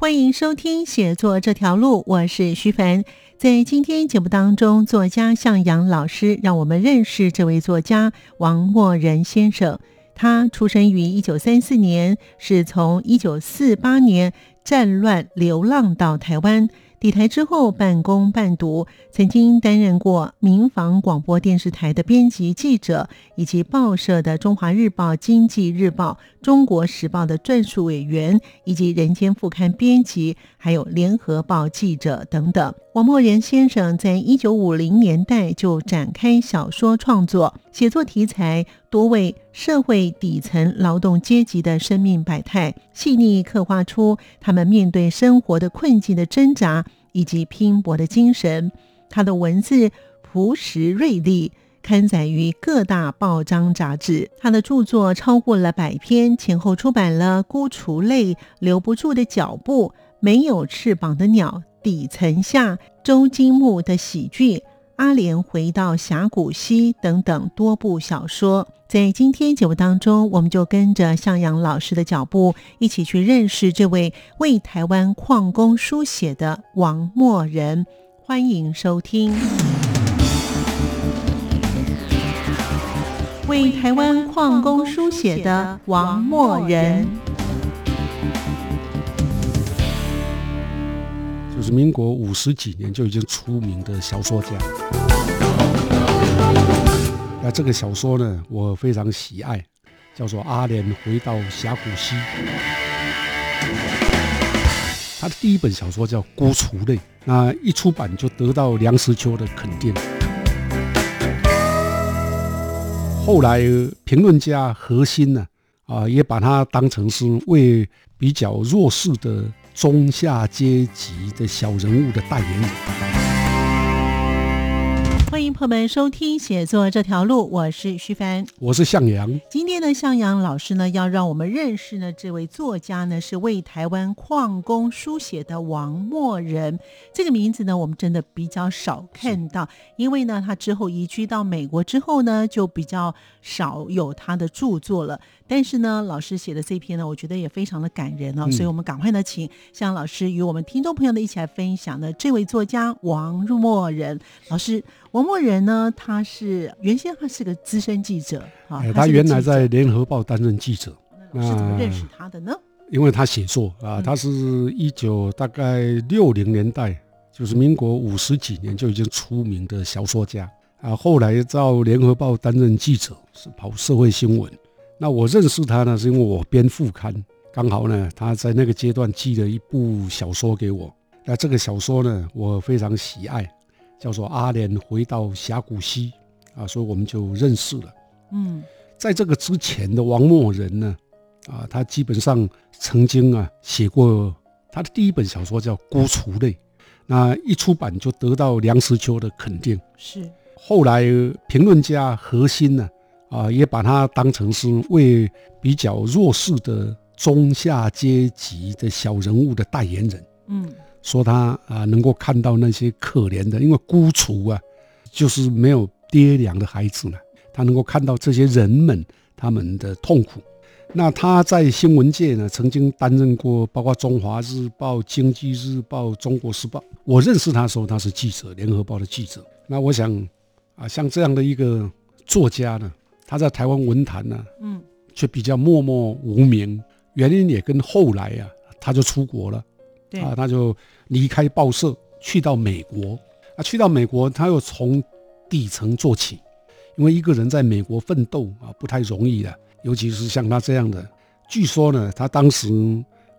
欢迎收听《写作这条路》，我是徐凡。在今天节目当中，作家向阳老师让我们认识这位作家王默仁先生。他出生于一九三四年，是从一九四八年战乱流浪到台湾。底台之后半工半读，曾经担任过民防广播电视台的编辑记者，以及报社的《中华日报》《经济日报》《中国时报》的撰述委员，以及《人间副刊》编辑，还有《联合报》记者等等。王默仁先生在一九五零年代就展开小说创作，写作题材多为社会底层劳动阶级的生命百态，细腻刻画出他们面对生活的困境的挣扎。以及拼搏的精神，他的文字朴实锐利，刊载于各大报章杂志。他的著作超过了百篇，前后出版了《孤雏泪》《留不住的脚步》《没有翅膀的鸟》《底层下》《周金木的喜剧》《阿莲回到峡谷西》等等多部小说。在今天节目当中，我们就跟着向阳老师的脚步，一起去认识这位为台湾矿工书写的王默人。欢迎收听。为台湾矿工书写的王默人，就是民国五十几年就已经出名的小说家。那这个小说呢，我非常喜爱，叫做《阿莲回到峡谷西》。他的第一本小说叫《孤雏泪》，那一出版就得到梁实秋的肯定。后来评论家何心呢，啊，也把它当成是为比较弱势的中下阶级的小人物的代言人。欢迎朋友们收听《写作这条路》，我是徐凡，我是向阳。今天呢向阳老师呢，要让我们认识呢这位作家呢，是为台湾矿工书写的王默人。这个名字呢，我们真的比较少看到，因为呢，他之后移居到美国之后呢，就比较少有他的著作了。但是呢，老师写的这篇呢，我觉得也非常的感人哦，所以我们赶快呢，请向老师与我们听众朋友呢一起来分享呢这位作家王默人老师。王默人呢？他是原先他是个资深记者啊，他原来在联合报担任记者。那是怎么认识他的呢？因为他写作啊，他是一九大概六零年代，就是民国五十几年就已经出名的小说家啊。后来到联合报担任记者，是跑社会新闻。那我认识他呢，是因为我编副刊，刚好呢他在那个阶段寄了一部小说给我。那这个小说呢，我非常喜爱。叫做阿莲回到峡谷西啊，所以我们就认识了。嗯，在这个之前的王默人呢，啊，他基本上曾经啊写过他的第一本小说叫《孤雏类》，那一出版就得到梁实秋的肯定。是，后来评论家何心呢，啊，也把他当成是为比较弱势的中下阶级的小人物的代言人。嗯。说他啊，能够看到那些可怜的，因为孤雏啊，就是没有爹娘的孩子呢。他能够看到这些人们他们的痛苦。那他在新闻界呢，曾经担任过包括《中华日报》《经济日报》《中国时报》。我认识他的时候，他是记者，《联合报》的记者。那我想啊，像这样的一个作家呢，他在台湾文坛呢，嗯，却比较默默无名。原因也跟后来啊，他就出国了。对啊，他就离开报社，去到美国。啊，去到美国，他又从底层做起，因为一个人在美国奋斗啊，不太容易的。尤其是像他这样的，据说呢，他当时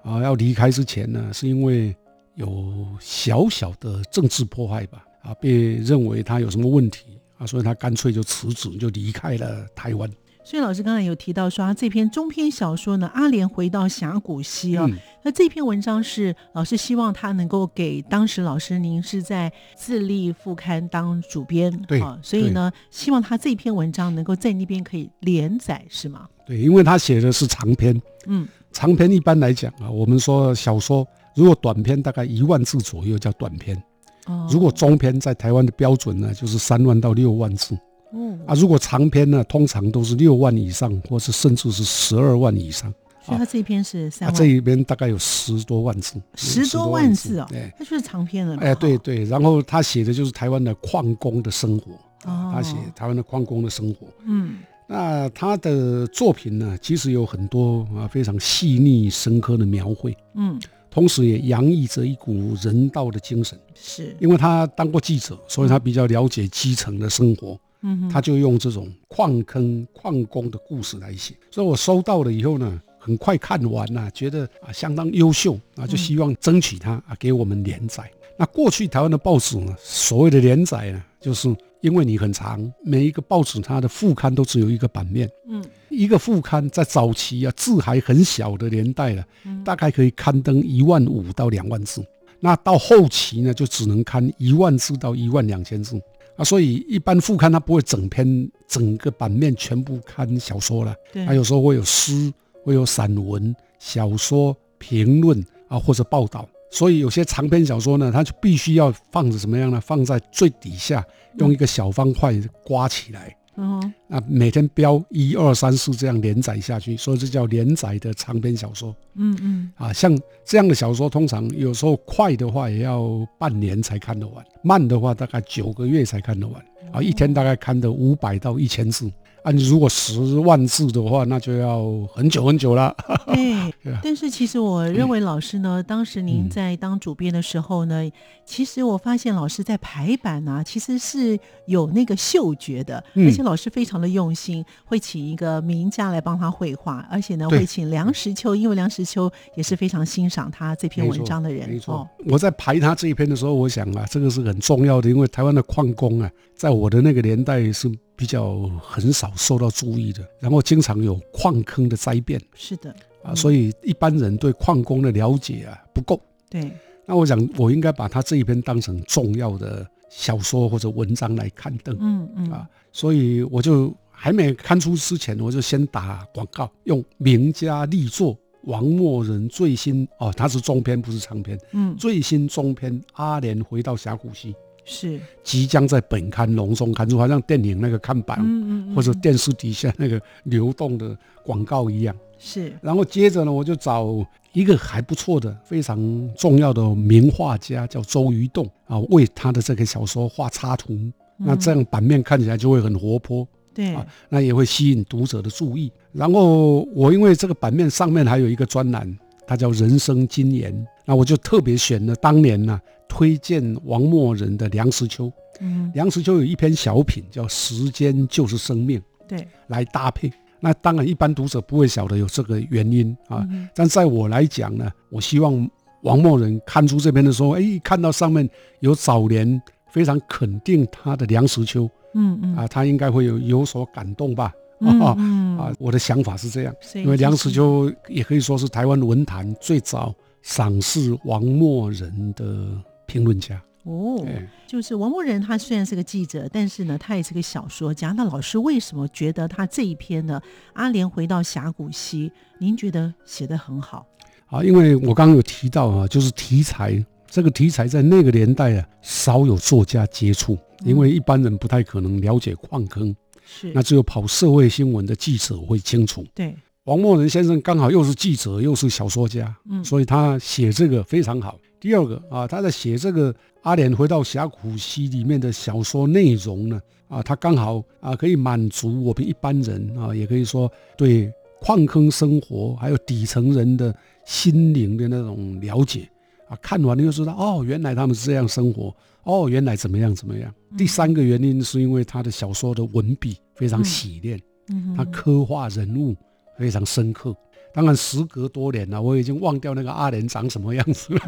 啊要离开之前呢，是因为有小小的政治迫害吧，啊，被认为他有什么问题啊，所以他干脆就辞职，就离开了台湾。所以老师刚才有提到说，这篇中篇小说呢，《阿莲回到峡谷西》啊，那这篇文章是老师希望他能够给当时老师您是在自立副刊当主编，对，所以呢，希望他这篇文章能够在那边可以连载，是吗？对，因为他写的是长篇，嗯，长篇一般来讲啊，我们说小说如果短篇大概一万字左右叫短篇，哦，如果中篇在台湾的标准呢，就是三万到六万字。嗯啊，如果长篇呢，通常都是六万以上，或是甚至是十二万以上。所以他这一篇是三万，这一篇大概有十多万字，十多万字哦，对，那就是长篇了。哎，对对，然后他写的就是台湾的矿工的生活，他写台湾的矿工的生活。嗯，那他的作品呢，其实有很多啊非常细腻深刻的描绘。嗯，同时也洋溢着一股人道的精神。是，因为他当过记者，所以他比较了解基层的生活。嗯，他就用这种矿坑矿工的故事来写，所以我收到了以后呢，很快看完了，觉得啊相当优秀啊，就希望争取他啊给我们连载。那过去台湾的报纸呢，所谓的连载呢，就是因为你很长，每一个报纸它的副刊都只有一个版面，嗯，一个副刊在早期啊字还很小的年代了，大概可以刊登一万五到两万字，那到后期呢，就只能刊一万字到一万两千字。啊，所以一般副刊它不会整篇整个版面全部刊小说了，它有时候会有诗，会有散文、小说、评论啊或者报道。所以有些长篇小说呢，它就必须要放着什么样呢？放在最底下，用一个小方块刮起来。嗯，啊每天标一二三四这样连载下去，所以这叫连载的长篇小说。嗯嗯，啊，像这样的小说，通常有时候快的话也要半年才看得完，慢的话大概九个月才看得完。啊，一天大概看的五百到一千字。啊，你如果十万字的话，那就要很久很久了。对，但是其实我认为老师呢，当时您在当主编的时候呢，其实我发现老师在排版啊，其实是有那个嗅觉的，而且老师非常的用心，会请一个名家来帮他绘画，而且呢会请梁实秋，因为梁实秋也是非常欣赏他这篇文章的人。没错，我在排他这一篇的时候，我想啊，这个是很重要的，因为台湾的矿工啊，在我的那个年代是。比较很少受到注意的，然后经常有矿坑的灾变，是的。啊，所以一般人对矿工的了解啊不够。对，那我想我应该把他这一篇当成重要的小说或者文章来刊登。嗯嗯。啊，所以我就还没刊出之前，我就先打广告，用名家力作王默人最新哦，他是中篇不是长篇，嗯，最新中篇《阿莲回到峡谷西》。是即将在本刊隆重刊出，好像电影那个看板，嗯嗯或者电视底下那个流动的广告一样。是，然后接着呢，我就找一个还不错的、非常重要的名画家，叫周瑜栋啊，为他的这个小说画插图。那这样版面看起来就会很活泼，对啊，那也会吸引读者的注意。然后我因为这个版面上面还有一个专栏，它叫《人生金言》，那我就特别选了当年呢。推荐王默人的《梁实秋》，嗯，梁实秋有一篇小品叫《时间就是生命》，对，来搭配。那当然，一般读者不会晓得有这个原因啊。但在我来讲呢，我希望王默人看出这篇的时候，哎，看到上面有早年非常肯定他的梁实秋，嗯嗯，啊，他应该会有有所感动吧？啊啊，我的想法是这样，因为梁实秋也可以说是台湾文坛最早赏识王默人的。评论家哦，就是王默人，他虽然是个记者，但是呢，他也是个小说家。那老师为什么觉得他这一篇呢？阿莲回到峡谷西，您觉得写得很好？啊，因为我刚刚有提到啊，就是题材这个题材在那个年代啊，少有作家接触，因为一般人不太可能了解矿坑，是那只有跑社会新闻的记者会清楚。对，王默仁先生刚好又是记者又是小说家，嗯，所以他写这个非常好。第二个啊，他在写这个阿莲回到峡谷溪里面的小说内容呢，啊，他刚好啊可以满足我们一般人啊，也可以说对矿坑生活还有底层人的心灵的那种了解啊，看完了就知道哦，原来他们是这样生活，哦，原来怎么样怎么样。第三个原因是因为他的小说的文笔非常洗练，他刻画人物非常深刻。当然，时隔多年了，我已经忘掉那个阿莲长什么样子了。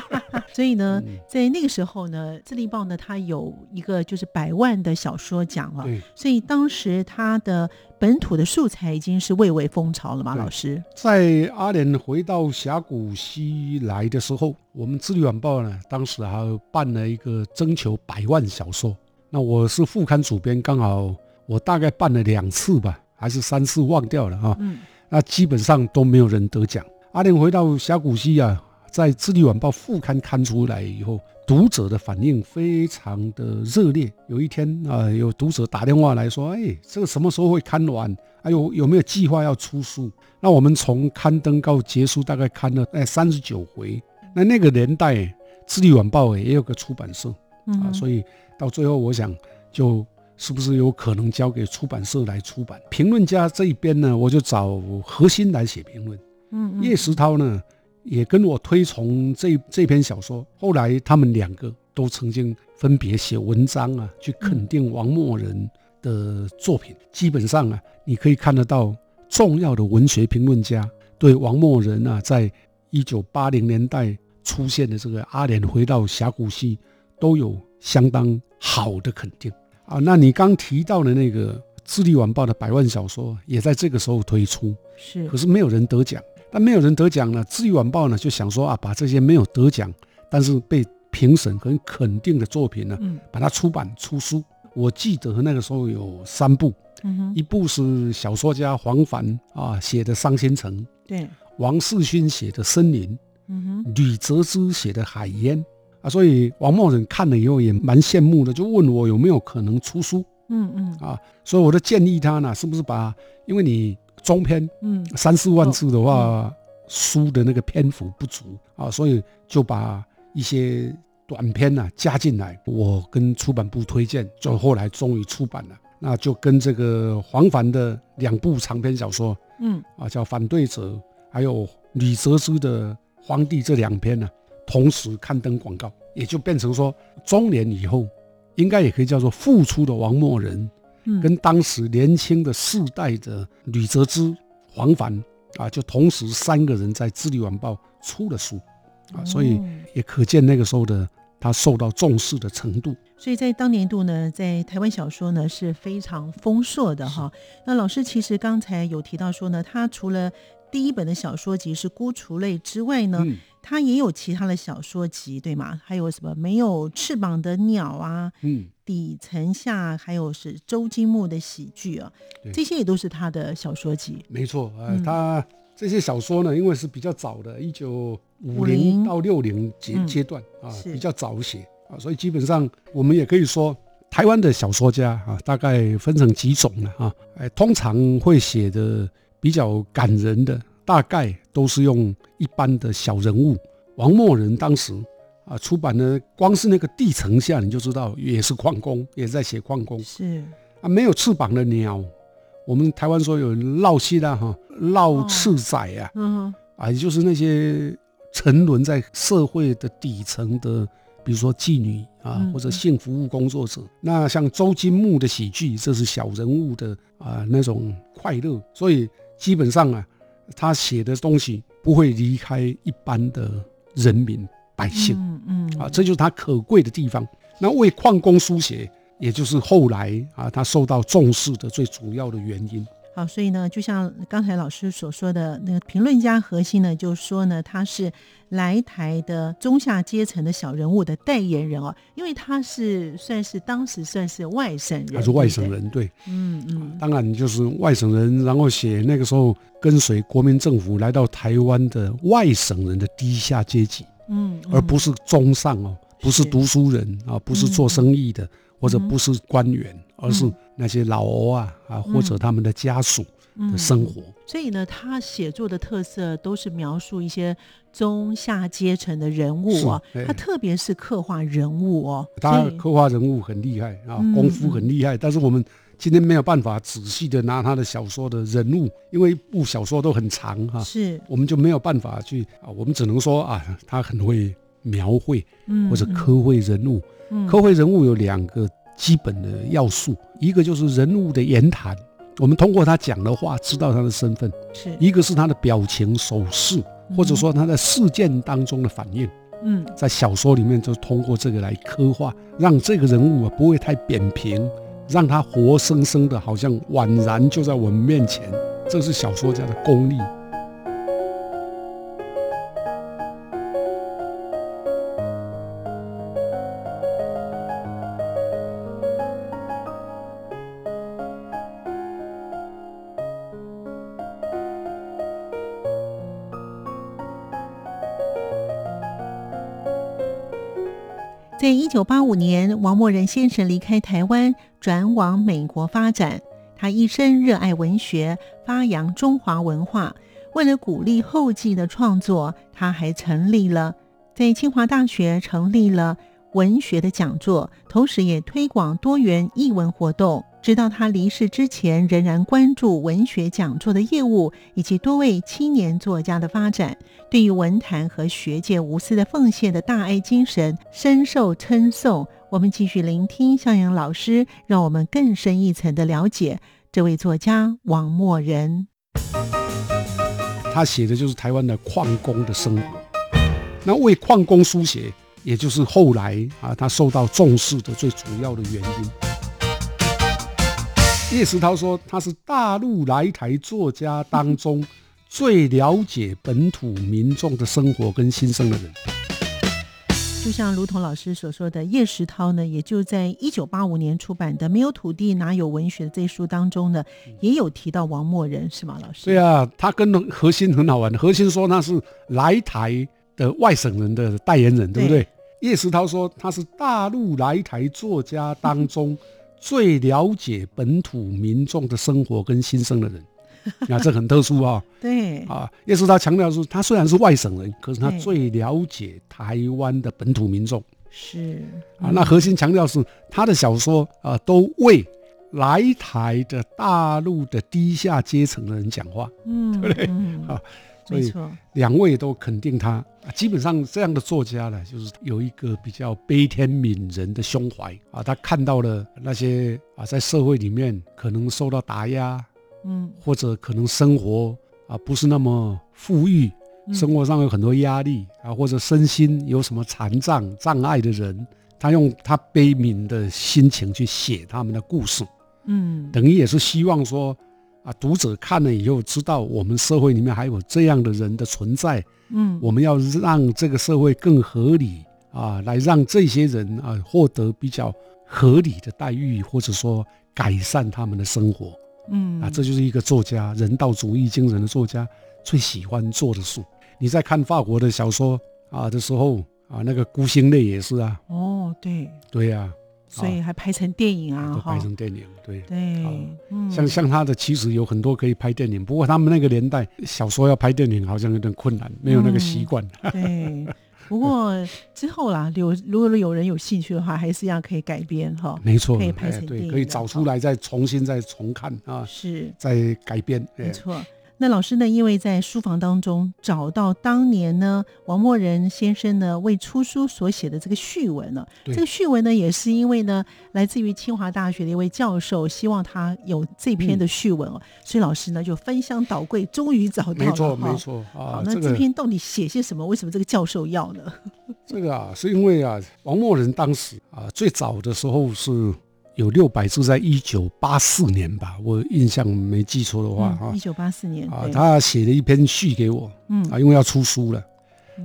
所以呢，在那个时候呢，《自立报》呢，它有一个就是百万的小说奖了。所以当时它的本土的素材已经是蔚为风潮了嘛，老师。在阿莲回到峡谷西来的时候，我们《自立晚报》呢，当时还办了一个征求百万小说。那我是副刊主编，刚好我大概办了两次吧，还是三次忘掉了啊。嗯。那基本上都没有人得奖。阿莲回到峡谷溪啊。在《智利晚报》副刊刊出来以后，读者的反应非常的热烈。有一天啊，有读者打电话来说：“哎，这个什么时候会刊完？还有有没有计划要出书？”那我们从刊登到结束，大概刊了哎三十九回。那那个年代，《智利晚报》也有个出版社啊，所以到最后，我想就是不是有可能交给出版社来出版？评论家这一边呢，我就找核心来写评论。嗯，叶石涛呢？也跟我推崇这这篇小说，后来他们两个都曾经分别写文章啊，去肯定王默人的作品。基本上啊，你可以看得到重要的文学评论家对王默人啊，在一九八零年代出现的这个阿莲回到峡谷西，都有相当好的肯定啊。那你刚提到的那个《智利晚报》的百万小说，也在这个时候推出，是，可是没有人得奖。但没有人得奖呢，《智利晚报》呢就想说啊，把这些没有得奖，但是被评审很肯定的作品呢，把它出版出书。我记得那个时候有三部，一部是小说家黄凡啊写的《伤心城》，对，王世勋写的《森林》，嗯哼吕泽之写的《海烟》啊，所以王默仁看了以后也蛮羡慕的，就问我有没有可能出书。嗯嗯啊，所以我就建议他呢，是不是把，因为你。中篇，嗯，三四万字的话，书的那个篇幅不足啊，所以就把一些短篇呢加进来。我跟出版部推荐，就后来终于出版了。那就跟这个黄凡的两部长篇小说，嗯，啊，叫《反对者》，还有李泽之的《皇帝》这两篇呢，同时刊登广告，也就变成说，中年以后，应该也可以叫做复出的王默人。跟当时年轻的世代的吕泽之、黄凡啊，就同时三个人在《智利晚报》出了书啊，所以也可见那个时候的他受到重视的程度。所以在当年度呢，在台湾小说呢是非常丰硕的哈。那老师其实刚才有提到说呢，他除了第一本的小说集是《孤雏类》之外呢，他也有其他的小说集，对吗？还有什么没有翅膀的鸟啊？嗯。底层下还有是周金木的喜剧啊，这些也都是他的小说集。没错，呃，他这些小说呢，因为是比较早的，一九五零到六零阶阶段啊，比较早写啊，所以基本上我们也可以说，台湾的小说家啊，大概分成几种了啊，哎，通常会写的比较感人的，大概都是用一般的小人物。王默人当时。啊，出版的光是那个地层下，你就知道也是矿工，也在写矿工。是啊，没有翅膀的鸟，我们台湾说有绕膝的哈，绕翅仔啊，嗯，啊，也就是那些沉沦在社会的底层的，比如说妓女啊，或者性服务工作者。那像周金木的喜剧，这是小人物的啊那种快乐，所以基本上啊，他写的东西不会离开一般的人民。百姓，嗯嗯啊，这就是他可贵的地方。那为矿工书写，也就是后来啊，他受到重视的最主要的原因。好，所以呢，就像刚才老师所说的，那个评论家核心呢，就说呢，他是来台的中下阶层的小人物的代言人哦，因为他是算是当时算是外省人，他是外省人，对，嗯嗯，当然就是外省人，然后写那个时候跟随国民政府来到台湾的外省人的低下阶级。嗯，而不是中上哦，不是读书人啊，不是做生意的，或者不是官员，而是那些老欧啊啊，或者他们的家属的生活。所以呢，他写作的特色都是描述一些中下阶层的人物啊，他特别是刻画人物哦，他刻画人物很厉害啊，功夫很厉害，但是我们。今天没有办法仔细的拿他的小说的人物，因为一部小说都很长哈，是，我们就没有办法去啊，我们只能说啊，他很会描绘，或者刻绘人物。刻绘人物有两个基本的要素，一个就是人物的言谈，我们通过他讲的话知道他的身份；是一个是他的表情、手势，或者说他在事件当中的反应。嗯，在小说里面就通过这个来刻画，让这个人物啊不会太扁平，让他活生生的，好像宛然就在我们面前。这是小说家的功力。九八五年，王默仁先生离开台湾，转往美国发展。他一生热爱文学，发扬中华文化。为了鼓励后继的创作，他还成立了在清华大学成立了文学的讲座，同时也推广多元译文活动。直到他离世之前，仍然关注文学讲座的业务以及多位青年作家的发展。对于文坛和学界无私的奉献的大爱精神，深受称颂。我们继续聆听向阳老师，让我们更深一层的了解这位作家王默仁。他写的就是台湾的矿工的生活，那为矿工书写，也就是后来啊他受到重视的最主要的原因。叶石涛说：“他是大陆来台作家当中最了解本土民众的生活跟心声的人。”就像卢同老师所说的，叶石涛呢，也就在一九八五年出版的《没有土地哪有文学》的这书当中呢，也有提到王默人，是吗，老师？对啊，他跟何心很好玩。何心说他是来台的外省人的代言人，对不对？叶石涛说他是大陆来台作家当中。最了解本土民众的生活跟心声的人，啊，这很特殊啊。对啊，叶是他强调说，他虽然是外省人，可是他最了解台湾的本土民众。是啊，那核心强调是他的小说啊，都为来台的大陆的低下阶层的人讲话，嗯，对不对？啊。所以两位都肯定他，基本上这样的作家呢，就是有一个比较悲天悯人的胸怀。啊。他看到了那些啊，在社会里面可能受到打压，嗯，或者可能生活啊不是那么富裕，生活上有很多压力啊，或者身心有什么残障障碍的人，他用他悲悯的心情去写他们的故事，嗯，等于也是希望说。啊，读者看了以后知道我们社会里面还有这样的人的存在，嗯，我们要让这个社会更合理啊，来让这些人啊获得比较合理的待遇，或者说改善他们的生活，嗯，啊，这就是一个作家人道主义精神的作家最喜欢做的事。你在看法国的小说啊的时候啊，那个孤星泪也是啊，哦，对，对呀。所以还拍成电影啊！拍成电影，对对，像像他的其实有很多可以拍电影，不过他们那个年代小说要拍电影好像有点困难，没有那个习惯。对，不过之后啦，有如果有人有兴趣的话，还是要可以改编哈。没错，可以拍成电影，可以找出来再重新再重看啊，是再改编，没错。那老师呢？因为在书房当中找到当年呢王默仁先生呢为出书所写的这个序文了。这个序文呢也是因为呢来自于清华大学的一位教授，希望他有这篇的序文哦，所以老师呢就翻箱倒柜，终于找到了。没错，没错啊。那这篇到底写些什么？为什么这个教授要呢？这个啊，是因为啊，王默仁当时啊最早的时候是。有六百字，在一九八四年吧，我印象没记错的话哈，一九八四年啊，他写了一篇序给我，嗯。啊，因为要出书了，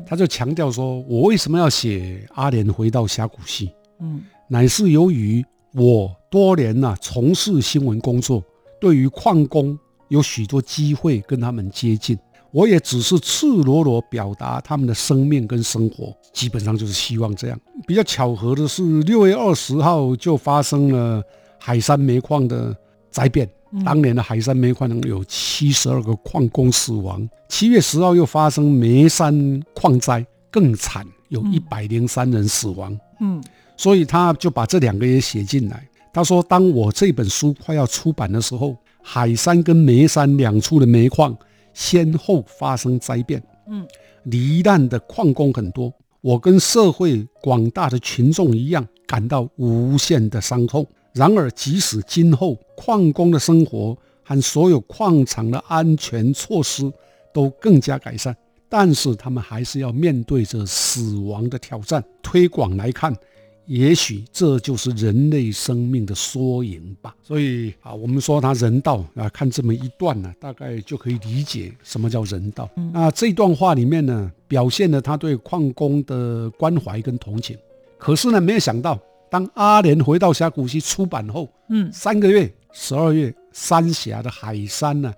他就强调说，我为什么要写阿莲回到峡谷系？嗯，乃是由于我多年呐从事新闻工作，对于矿工有许多机会跟他们接近。我也只是赤裸裸表达他们的生命跟生活，基本上就是希望这样。比较巧合的是，六月二十号就发生了海山煤矿的灾变，当年的海山煤矿有七十二个矿工死亡。七月十号又发生煤山矿灾，更惨，有一百零三人死亡。嗯，所以他就把这两个也写进来。他说，当我这本书快要出版的时候，海山跟煤山两处的煤矿。先后发生灾变，嗯，罹难的矿工很多，我跟社会广大的群众一样感到无限的伤痛。然而，即使今后矿工的生活和所有矿场的安全措施都更加改善，但是他们还是要面对着死亡的挑战。推广来看。也许这就是人类生命的缩影吧。所以啊，我们说他人道啊，看这么一段呢，大概就可以理解什么叫人道。那这段话里面呢，表现了他对矿工的关怀跟同情。可是呢，没有想到，当阿莲回到峡谷西出版后，嗯，三个月，十二月，三峡的海山呢，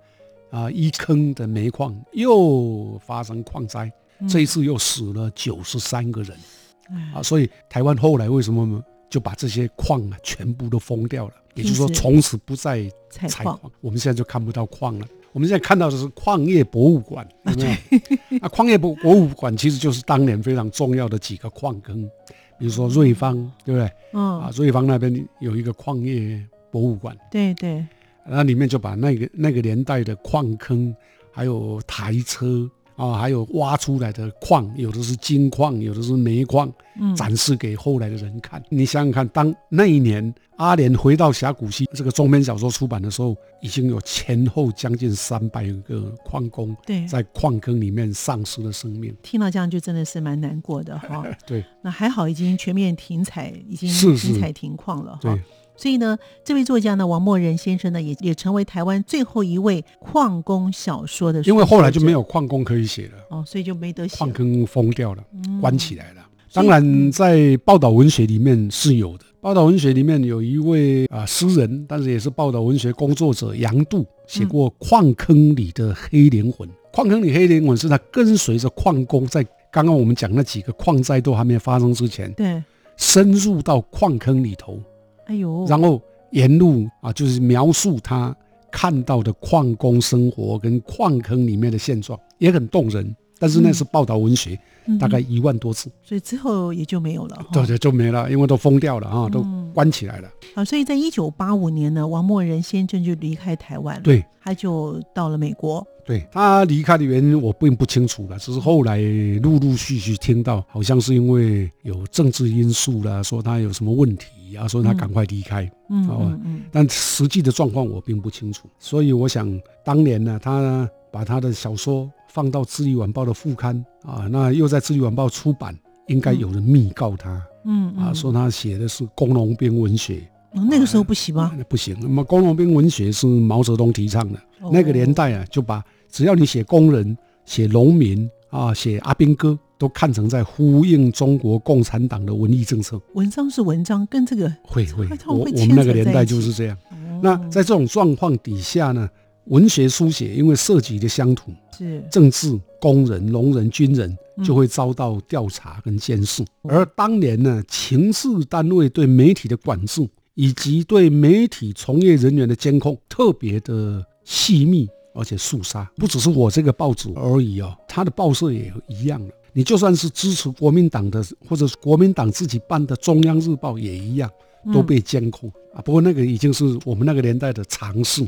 啊，一坑的煤矿又发生矿灾，这一次又死了九十三个人。啊，所以台湾后来为什么就把这些矿啊全部都封掉了？也就是说，从此不再采矿。我们现在就看不到矿了。我们现在看到的是矿业博物馆？啊，矿业博博物馆其实就是当年非常重要的几个矿坑，比如说瑞芳，对不对？嗯。啊，瑞芳那边有一个矿业博物馆。对对。那里面就把那个那个年代的矿坑，还有台车。啊，还有挖出来的矿，有的是金矿，有的是煤矿，展示给后来的人看。你想想看，当那一年阿莲回到峡谷溪这个中篇小说出版的时候，已经有前后将近三百个矿工在矿坑里面丧失了生命。听到这样就真的是蛮难过的哈。对，那还好已经全面停采，已经停采停矿了哈。所以呢，这位作家呢，王默仁先生呢，也也成为台湾最后一位矿工小说的。因为后来就没有矿工可以写了哦，所以就没得写。矿坑封掉了，关起来了。当然，在报道文学里面是有的。报道文学里面有一位啊诗人，但是也是报道文学工作者杨度，写过《矿坑里的黑灵魂》。矿坑里黑灵魂是他跟随着矿工，在刚刚我们讲那几个矿灾都还没发生之前，对，深入到矿坑里头。哎呦，然后沿路啊，就是描述他看到的矿工生活跟矿坑里面的现状，也很动人。但是那是报道文学，大概一万多字，所以之后也就没有了。对对，就没了，因为都封掉了啊，都关起来了。好，所以在一九八五年呢，王默仁先生就离开台湾了。对，他就到了美国。对他离开的原因我并不清楚了，只是后来陆陆续续听到，好像是因为有政治因素啦，说他有什么问题啊，说他赶快离开，嗯嗯嗯，但实际的状况我并不清楚，所以我想当年呢，他把他的小说放到《智利晚报》的副刊啊，那又在《智利晚报》出版，应该有人密告他，嗯啊，说他写的是工农兵文学。那个时候不行吗？不行，那么工农兵文学是毛泽东提倡的，那个年代啊，就把。只要你写工人、写农民啊、写阿兵哥，都看成在呼应中国共产党的文艺政策。文章是文章，跟这个会会，我我们那个年代就是这样。那在这种状况底下呢，文学书写因为涉及的乡土、是政治、工人、农人、军人，就会遭到调查跟监视。而当年呢，情势单位对媒体的管制，以及对媒体从业人员的监控，特别的细密。而且肃杀不只是我这个报纸而已哦，他的报社也一样了。你就算是支持国民党的，或者是国民党自己办的《中央日报》也一样，都被监控啊。不过那个已经是我们那个年代的常事，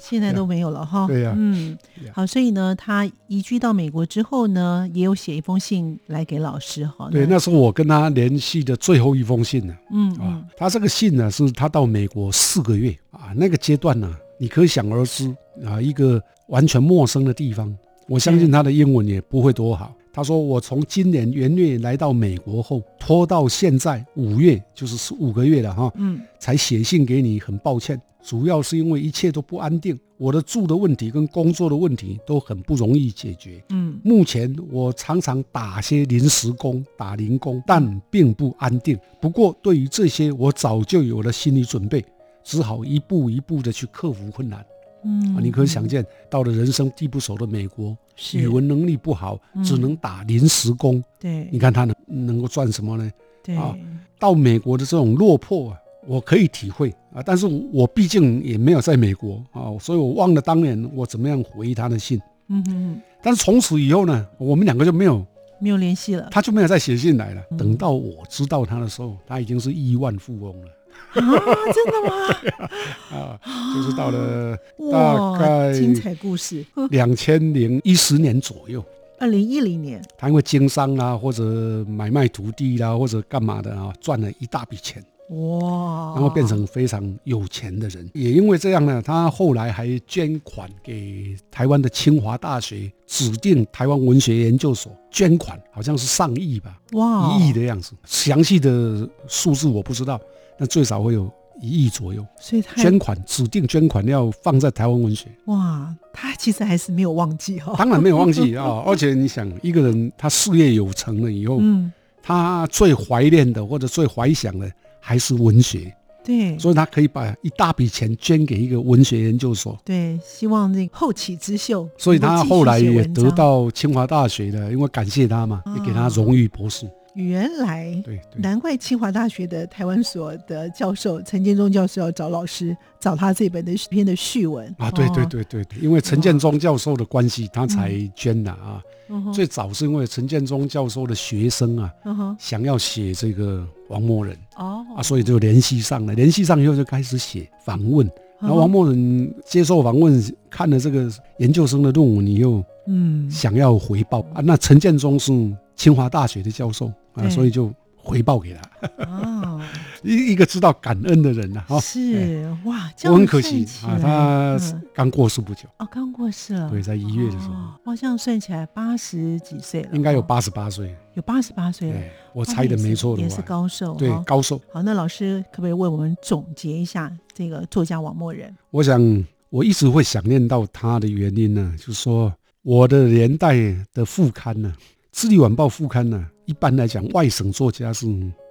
现在都没有了哈。对呀，嗯，好，所以呢，他移居到美国之后呢，也有写一封信来给老师哈。对，那是我跟他联系的最后一封信呢。嗯啊，他这个信呢，是他到美国四个月啊，那个阶段呢。你可以想而知啊，一个完全陌生的地方，我相信他的英文也不会多好。他说：“我从今年元月来到美国后，拖到现在五月，就是五个月了哈，嗯，才写信给你，很抱歉，主要是因为一切都不安定，我的住的问题跟工作的问题都很不容易解决，嗯，目前我常常打些临时工，打零工，但并不安定。不过对于这些，我早就有了心理准备。”只好一步一步的去克服困难，嗯，你可以想见，到了人生地不熟的美国，语文能力不好，只能打临时工。对，你看他能能够赚什么呢？对啊，到美国的这种落魄啊，我可以体会啊，但是我毕竟也没有在美国啊，所以我忘了当年我怎么样回他的信。嗯哼，但是从此以后呢，我们两个就没有没有联系了，他就没有再写信来了。等到我知道他的时候，他已经是亿万富翁了。啊，真的吗？啊，就是到了大概精彩故事，两千零一十年左右，二零一零年，他因为经商啊，或者买卖土地啦，或者干嘛的啊，赚了一大笔钱。哇，然后变成非常有钱的人。也因为这样呢，他后来还捐款给台湾的清华大学，指定台湾文学研究所捐款，好像是上亿吧，哇，一亿的样子。详细的数字我不知道，那最少会有。一亿左右，所以他捐款指定捐款要放在台湾文学。哇，他其实还是没有忘记哈。当然没有忘记啊，而且你想，一个人他事业有成了以后，嗯，他最怀念的或者最怀想的还是文学。对，所以他可以把一大笔钱捐给一个文学研究所。对，希望这后起之秀。所以他后来也得到清华大学的，因为感谢他嘛，也给他荣誉博士。原来，对，难怪清华大学的台湾所的教授陈建忠教授要找老师找他这本的篇的序文。啊，对对对对对，因为陈建忠教授的关系，他才捐的啊。最早是因为陈建忠教授的学生啊，想要写这个王默人哦。啊，所以就联系上了，联系上以后就开始写访问。然后王默人接受访问，看了这个研究生的论文，你又嗯。想要回报。啊，那陈建忠是清华大学的教授。啊，所以就回报给他。哦，一一个知道感恩的人呐。是哇，我很可惜啊，他刚过世不久。哦，刚过世了。对，在一月的时候。好像算起来八十几岁了。应该有八十八岁。有八十八岁了。我猜的没错的也是高寿。对，高寿。好，那老师可不可以为我们总结一下这个作家王默人？我想，我一直会想念到他的原因呢，就是说我的年代的副刊呢，《智利晚报》副刊呢。一般来讲，外省作家是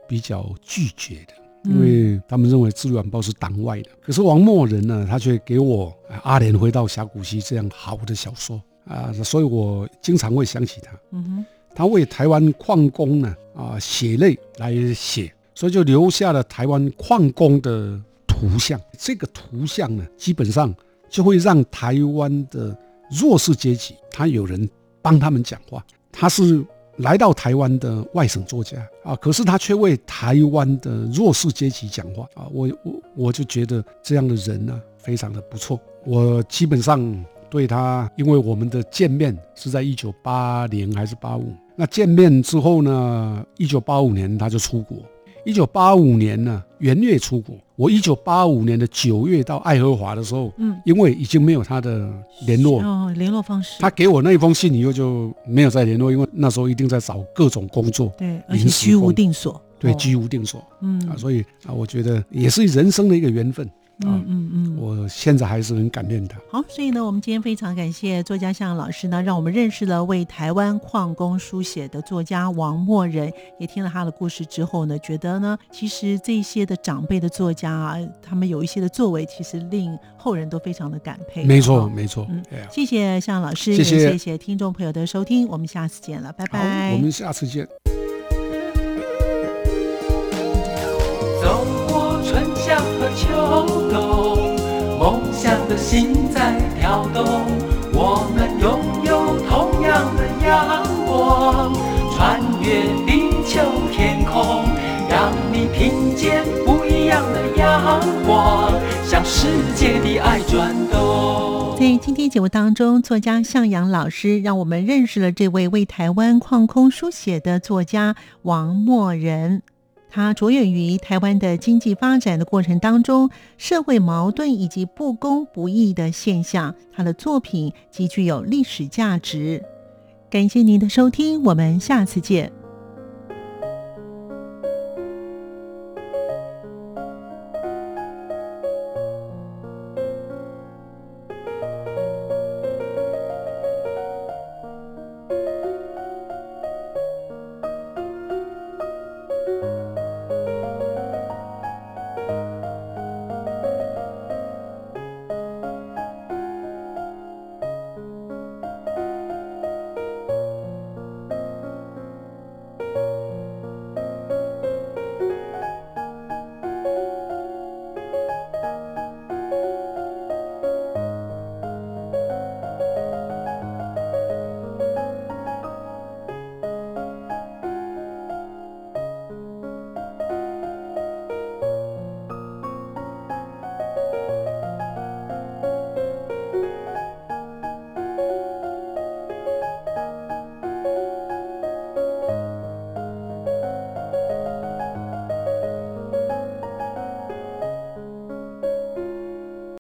比较拒绝的，因为他们认为《自由晚报》是党外的。可是王默人呢，他却给我《阿莲回到峡谷西》这样好的小说啊，所以我经常会想起他。嗯哼，他为台湾矿工呢啊血泪来写，所以就留下了台湾矿工的图像。这个图像呢，基本上就会让台湾的弱势阶级，他有人帮他们讲话，他是。来到台湾的外省作家啊，可是他却为台湾的弱势阶级讲话啊，我我我就觉得这样的人呢，非常的不错。我基本上对他，因为我们的见面是在一九八零还是八五，那见面之后呢，一九八五年他就出国。一九八五年呢，元月出国。我一九八五年的九月到爱荷华的时候，嗯，因为已经没有他的联络。哦，联络方式。他给我那一封信以后就没有再联络，因为那时候一定在找各种工作，对，而且居无定所，对，居无定所，嗯。啊，所以啊，我觉得也是人生的一个缘分。嗯嗯嗯，我现在还是很感念他。好，所以呢，我们今天非常感谢作家向老师呢，让我们认识了为台湾矿工书写的作家王默人，也听了他的故事之后呢，觉得呢，其实这些的长辈的作家啊，他们有一些的作为，其实令后人都非常的感佩。没错，没错。嗯，谢谢向老师，谢谢谢谢听众朋友的收听，我们下次见了，拜拜。我们下次见。秋冬。梦想的心在跳动，我们拥有同样的阳光，穿越地球天空，让你听见不一样的阳光，向世界的爱转动。在今天节目当中，作家向阳老师让我们认识了这位为台湾矿空书写的作家王默人。他着眼于台湾的经济发展的过程当中，社会矛盾以及不公不义的现象。他的作品极具有历史价值。感谢您的收听，我们下次见。